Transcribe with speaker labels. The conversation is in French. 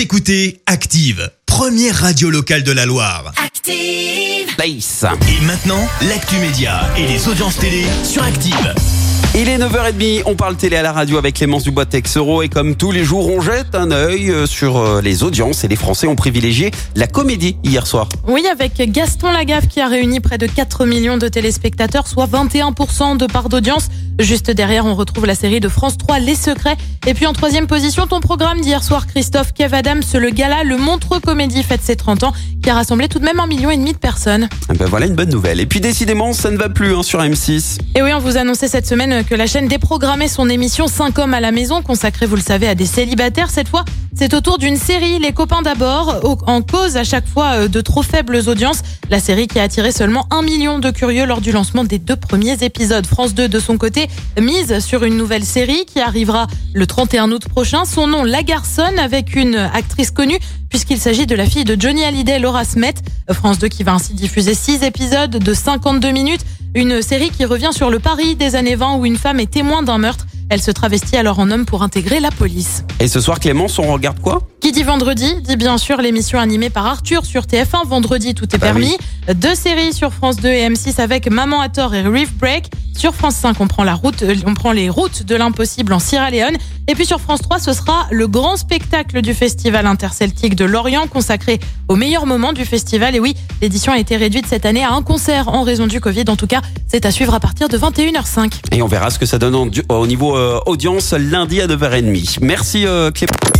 Speaker 1: Vous écoutez Active, première radio locale de la Loire.
Speaker 2: Active.
Speaker 3: Place.
Speaker 1: Et maintenant, l'actu média et les audiences télé sur Active.
Speaker 3: Il est 9h30, on parle télé à la radio avec Clémence Dubois Texero et comme tous les jours, on jette un œil euh, sur euh, les audiences et les Français ont privilégié la comédie hier soir.
Speaker 4: Oui, avec Gaston Lagaffe qui a réuni près de 4 millions de téléspectateurs, soit 21% de part d'audience. Juste derrière, on retrouve la série de France 3, Les Secrets. Et puis en troisième position, ton programme d'hier soir, Christophe Kev Adams, le gala, le Montreux Comédie fête ses 30 ans, qui a rassemblé tout de même un million et demi de personnes.
Speaker 3: Eh Ben voilà une bonne nouvelle. Et puis décidément, ça ne va plus hein, sur M6.
Speaker 4: Et oui, on vous annonçait cette semaine que la chaîne déprogrammait son émission 5 hommes à la maison, consacrée, vous le savez, à des célibataires. Cette fois, c'est autour d'une série, Les copains d'abord, en cause à chaque fois euh, de trop faibles audiences. La série qui a attiré seulement un million de curieux lors du lancement des deux premiers épisodes. France 2, de son côté, mise sur une nouvelle série qui arrivera le 31 août prochain. Son nom, La Garçonne, avec une actrice connue, puisqu'il s'agit de la fille de Johnny Hallyday, Laura Smet. France 2 qui va ainsi diffuser six épisodes de 52 minutes. Une série qui revient sur le Paris des années 20 où une femme est témoin d'un meurtre. Elle se travestit alors en homme pour intégrer la police.
Speaker 3: Et ce soir, Clémence, on regarde quoi?
Speaker 4: Qui dit vendredi dit bien sûr l'émission animée par Arthur sur TF1. Vendredi, tout est
Speaker 3: Bah
Speaker 4: permis. Deux séries sur France 2 et M6 avec Maman à tort et Reef Break. Sur France 5, on prend la route, euh, on prend les routes de l'impossible en Sierra Leone. Et puis sur France 3, ce sera le grand spectacle du festival interceltique de Lorient consacré au meilleur moment du festival. Et oui, l'édition a été réduite cette année à un concert en raison du Covid. En tout cas, c'est à suivre à partir de 21h05.
Speaker 3: Et on verra ce que ça donne au niveau euh, audience lundi à 9h30. Merci euh, Clémence.